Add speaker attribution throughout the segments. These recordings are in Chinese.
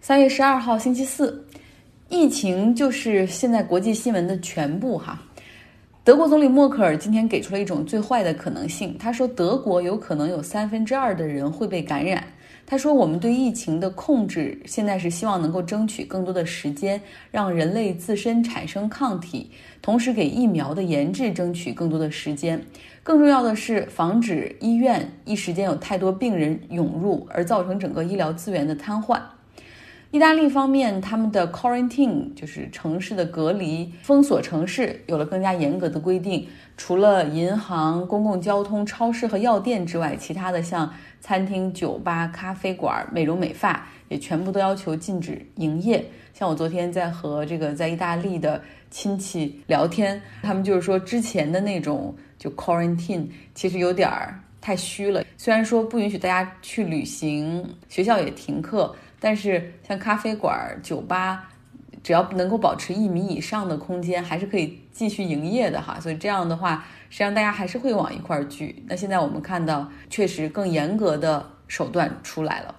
Speaker 1: 三月十二号星期四，疫情就是现在国际新闻的全部哈。德国总理默克尔今天给出了一种最坏的可能性，他说德国有可能有三分之二的人会被感染。他说：“我们对疫情的控制现在是希望能够争取更多的时间，让人类自身产生抗体，同时给疫苗的研制争取更多的时间。更重要的是，防止医院一时间有太多病人涌入，而造成整个医疗资源的瘫痪。”意大利方面，他们的 quarantine 就是城市的隔离封锁城市，有了更加严格的规定。除了银行、公共交通、超市和药店之外，其他的像餐厅、酒吧、咖啡馆、美容美发也全部都要求禁止营业。像我昨天在和这个在意大利的亲戚聊天，他们就是说之前的那种就 quarantine 其实有点儿太虚了。虽然说不允许大家去旅行，学校也停课，但是像咖啡馆、酒吧。只要能够保持一米以上的空间，还是可以继续营业的哈。所以这样的话，实际上大家还是会往一块儿聚。那现在我们看到，确实更严格的手段出来了。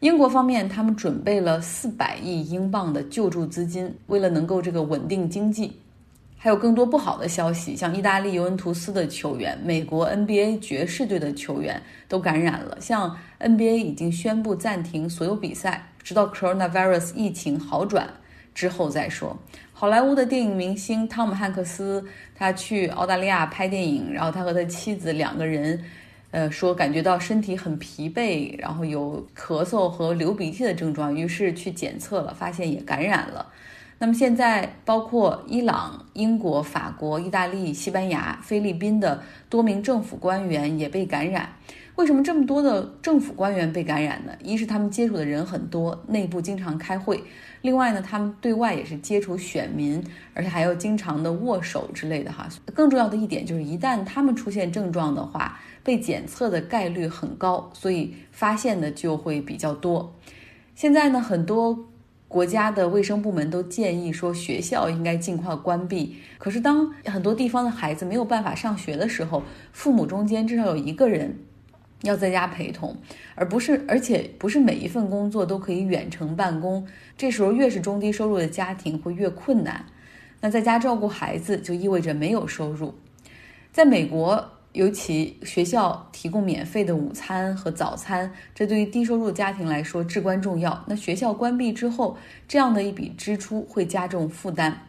Speaker 1: 英国方面，他们准备了四百亿英镑的救助资金，为了能够这个稳定经济。还有更多不好的消息，像意大利尤文图斯的球员、美国 NBA 爵士队的球员都感染了。像 NBA 已经宣布暂停所有比赛，直到 coronavirus 疫情好转。之后再说。好莱坞的电影明星汤姆汉克斯，他去澳大利亚拍电影，然后他和他妻子两个人，呃，说感觉到身体很疲惫，然后有咳嗽和流鼻涕的症状，于是去检测了，发现也感染了。那么现在，包括伊朗、英国、法国、意大利、西班牙、菲律宾的多名政府官员也被感染。为什么这么多的政府官员被感染呢？一是他们接触的人很多，内部经常开会；另外呢，他们对外也是接触选民，而且还要经常的握手之类的哈。更重要的一点就是，一旦他们出现症状的话，被检测的概率很高，所以发现的就会比较多。现在呢，很多国家的卫生部门都建议说，学校应该尽快关闭。可是当很多地方的孩子没有办法上学的时候，父母中间至少有一个人。要在家陪同，而不是，而且不是每一份工作都可以远程办公。这时候，越是中低收入的家庭会越困难。那在家照顾孩子就意味着没有收入。在美国，尤其学校提供免费的午餐和早餐，这对于低收入家庭来说至关重要。那学校关闭之后，这样的一笔支出会加重负担。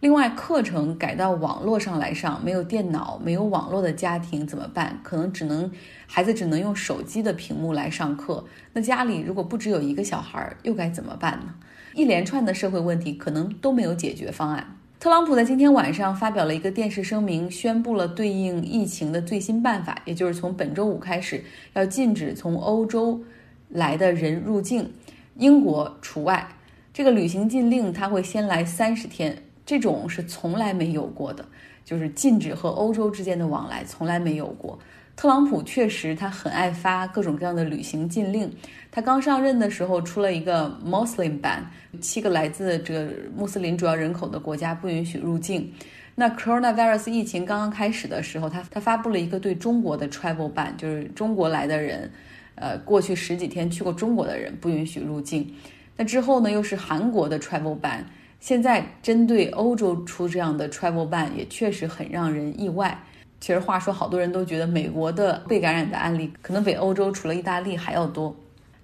Speaker 1: 另外，课程改到网络上来上，没有电脑、没有网络的家庭怎么办？可能只能孩子只能用手机的屏幕来上课。那家里如果不只有一个小孩，又该怎么办呢？一连串的社会问题可能都没有解决方案。特朗普在今天晚上发表了一个电视声明，宣布了对应疫情的最新办法，也就是从本周五开始要禁止从欧洲来的人入境，英国除外。这个旅行禁令它会先来三十天。这种是从来没有过的，就是禁止和欧洲之间的往来，从来没有过。特朗普确实他很爱发各种各样的旅行禁令。他刚上任的时候出了一个 Muslim ban，七个来自这个穆斯林主要人口的国家不允许入境。那 coronavirus 疫情刚刚开始的时候，他他发布了一个对中国的 travel ban，就是中国来的人，呃，过去十几天去过中国的人不允许入境。那之后呢，又是韩国的 travel ban。现在针对欧洲出这样的 travel ban 也确实很让人意外。其实话说，好多人都觉得美国的被感染的案例可能比欧洲除了意大利还要多。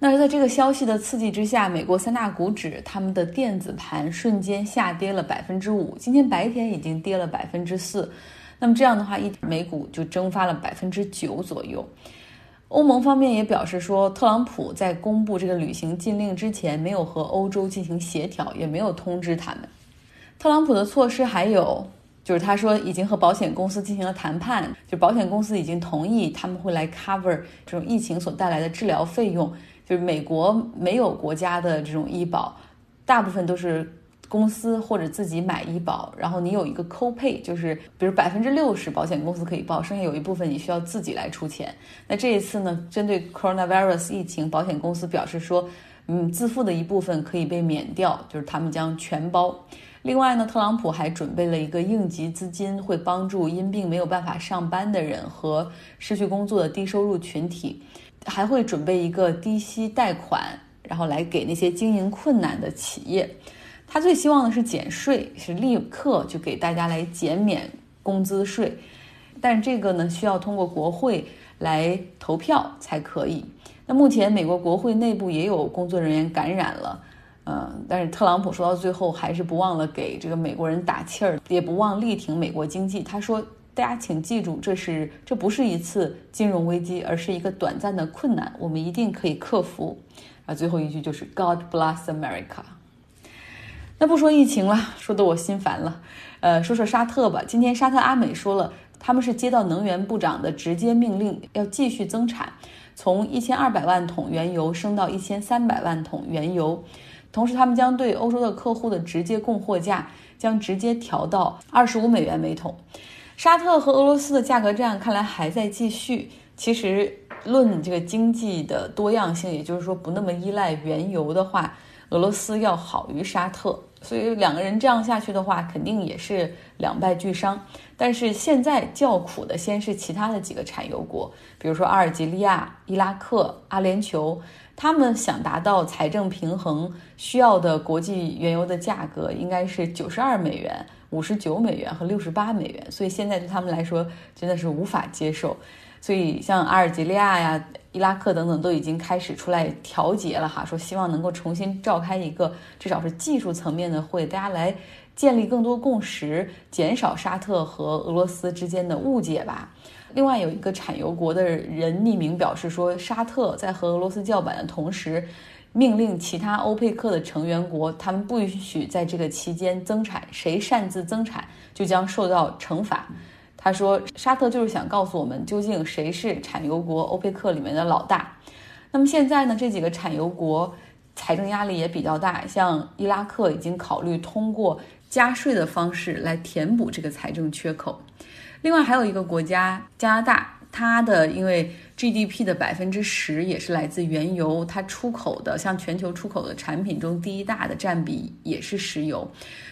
Speaker 1: 那在这个消息的刺激之下，美国三大股指他们的电子盘瞬间下跌了百分之五，今天白天已经跌了百分之四。那么这样的话，一美股就蒸发了百分之九左右。欧盟方面也表示说，特朗普在公布这个旅行禁令之前，没有和欧洲进行协调，也没有通知他们。特朗普的措施还有，就是他说已经和保险公司进行了谈判，就保险公司已经同意他们会来 cover 这种疫情所带来的治疗费用。就是美国没有国家的这种医保，大部分都是。公司或者自己买医保，然后你有一个 copay，就是比如百分之六十保险公司可以报，剩下有一部分你需要自己来出钱。那这一次呢，针对 coronavirus 疫情，保险公司表示说，嗯，自付的一部分可以被免掉，就是他们将全包。另外呢，特朗普还准备了一个应急资金，会帮助因病没有办法上班的人和失去工作的低收入群体，还会准备一个低息贷款。然后来给那些经营困难的企业。他最希望的是减税，是立刻就给大家来减免工资税。但这个呢，需要通过国会来投票才可以。那目前美国国会内部也有工作人员感染了，嗯，但是特朗普说到最后还是不忘了给这个美国人打气儿，也不忘力挺美国经济。他说：“大家请记住，这是这不是一次金融危机，而是一个短暂的困难，我们一定可以克服。”啊，最后一句就是 “God bless America”。那不说疫情了，说的我心烦了。呃，说说沙特吧。今天沙特阿美说了，他们是接到能源部长的直接命令，要继续增产，从一千二百万桶原油升到一千三百万桶原油。同时，他们将对欧洲的客户的直接供货价将直接调到二十五美元每桶。沙特和俄罗斯的价格战看来还在继续。其实，论这个经济的多样性，也就是说不那么依赖原油的话，俄罗斯要好于沙特。所以两个人这样下去的话，肯定也是两败俱伤。但是现在叫苦的先是其他的几个产油国，比如说阿尔及利亚、伊拉克、阿联酋，他们想达到财政平衡，需要的国际原油的价格应该是九十二美元、五十九美元和六十八美元。所以现在对他们来说真的是无法接受。所以像阿尔及利亚呀。伊拉克等等都已经开始出来调节了哈，说希望能够重新召开一个至少是技术层面的会，大家来建立更多共识，减少沙特和俄罗斯之间的误解吧。另外有一个产油国的人匿名表示说，沙特在和俄罗斯叫板的同时，命令其他欧佩克的成员国，他们不允许在这个期间增产，谁擅自增产就将受到惩罚。他说：“沙特就是想告诉我们，究竟谁是产油国欧佩克里面的老大。那么现在呢，这几个产油国财政压力也比较大，像伊拉克已经考虑通过加税的方式来填补这个财政缺口。另外还有一个国家加拿大，它的因为 GDP 的百分之十也是来自原油，它出口的向全球出口的产品中第一大的占比也是石油。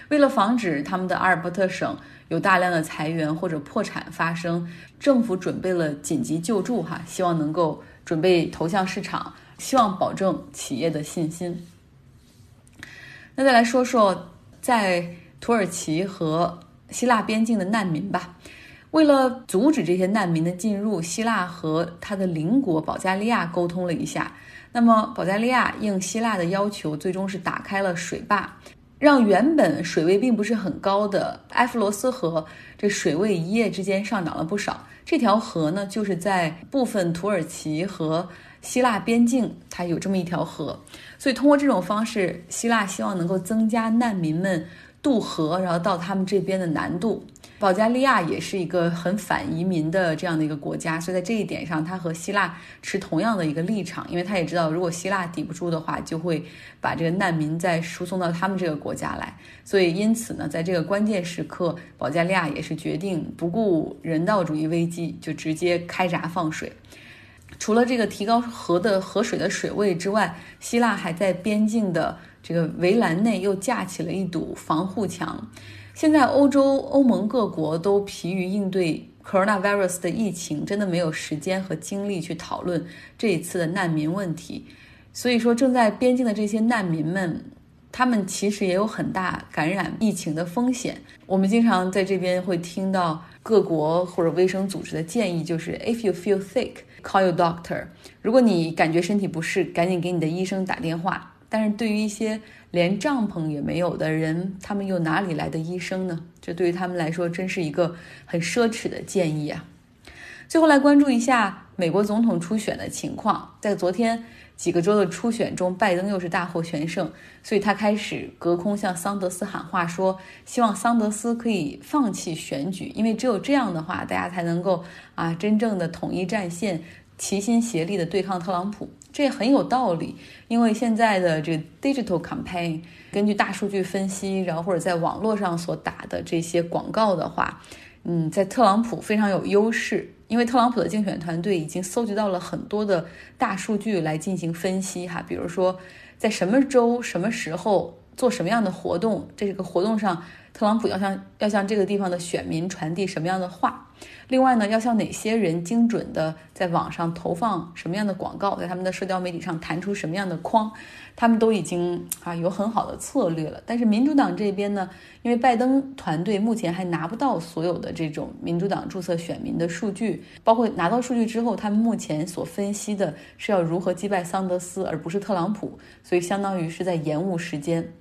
Speaker 1: 为了防止他们的阿尔伯特省。”有大量的裁员或者破产发生，政府准备了紧急救助，哈，希望能够准备投向市场，希望保证企业的信心。那再来说说在土耳其和希腊边境的难民吧。为了阻止这些难民的进入，希腊和他的邻国保加利亚沟通了一下。那么保加利亚应希腊的要求，最终是打开了水坝。让原本水位并不是很高的埃弗罗斯河，这水位一夜之间上涨了不少。这条河呢，就是在部分土耳其和希腊边境，它有这么一条河。所以通过这种方式，希腊希望能够增加难民们渡河，然后到他们这边的难度。保加利亚也是一个很反移民的这样的一个国家，所以在这一点上，他和希腊持同样的一个立场，因为他也知道，如果希腊抵不住的话，就会把这个难民再输送到他们这个国家来。所以，因此呢，在这个关键时刻，保加利亚也是决定不顾人道主义危机，就直接开闸放水。除了这个提高河的河水的水位之外，希腊还在边境的这个围栏内又架起了一堵防护墙。现在欧洲欧盟各国都疲于应对 coronavirus 的疫情，真的没有时间和精力去讨论这一次的难民问题。所以说，正在边境的这些难民们，他们其实也有很大感染疫情的风险。我们经常在这边会听到各国或者卫生组织的建议，就是 if you feel sick, call your doctor。如果你感觉身体不适，赶紧给你的医生打电话。但是对于一些连帐篷也没有的人，他们又哪里来的医生呢？这对于他们来说真是一个很奢侈的建议啊！最后来关注一下美国总统初选的情况，在昨天几个州的初选中，拜登又是大获全胜，所以他开始隔空向桑德斯喊话，说希望桑德斯可以放弃选举，因为只有这样的话，大家才能够啊真正的统一战线，齐心协力的对抗特朗普。这也很有道理，因为现在的这个 digital campaign，根据大数据分析，然后或者在网络上所打的这些广告的话，嗯，在特朗普非常有优势，因为特朗普的竞选团队已经搜集到了很多的大数据来进行分析哈，比如说在什么州、什么时候做什么样的活动，这个活动上。特朗普要向要向这个地方的选民传递什么样的话？另外呢，要向哪些人精准的在网上投放什么样的广告，在他们的社交媒体上弹出什么样的框？他们都已经啊有很好的策略了。但是民主党这边呢，因为拜登团队目前还拿不到所有的这种民主党注册选民的数据，包括拿到数据之后，他们目前所分析的是要如何击败桑德斯，而不是特朗普，所以相当于是在延误时间。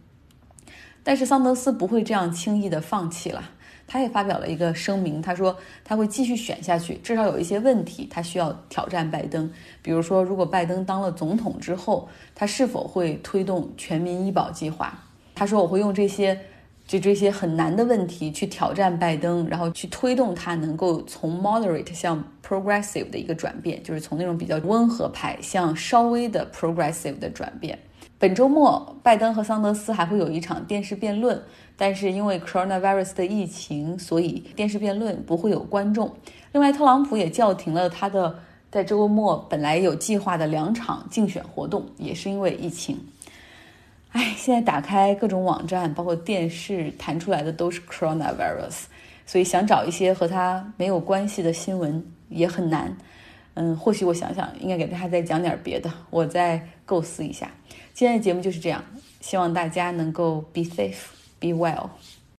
Speaker 1: 但是桑德斯不会这样轻易的放弃了。他也发表了一个声明，他说他会继续选下去，至少有一些问题他需要挑战拜登，比如说如果拜登当了总统之后，他是否会推动全民医保计划？他说我会用这些就这些很难的问题去挑战拜登，然后去推动他能够从 moderate 向 progressive 的一个转变，就是从那种比较温和派向稍微的 progressive 的转变。本周末，拜登和桑德斯还会有一场电视辩论，但是因为 coronavirus 的疫情，所以电视辩论不会有观众。另外，特朗普也叫停了他的在周末本来有计划的两场竞选活动，也是因为疫情。哎，现在打开各种网站，包括电视，弹出来的都是 coronavirus，所以想找一些和他没有关系的新闻也很难。嗯，或许我想想，应该给大家再讲点别的，我再构思一下。今天的节目就是这样，希望大家能够 be safe, be well。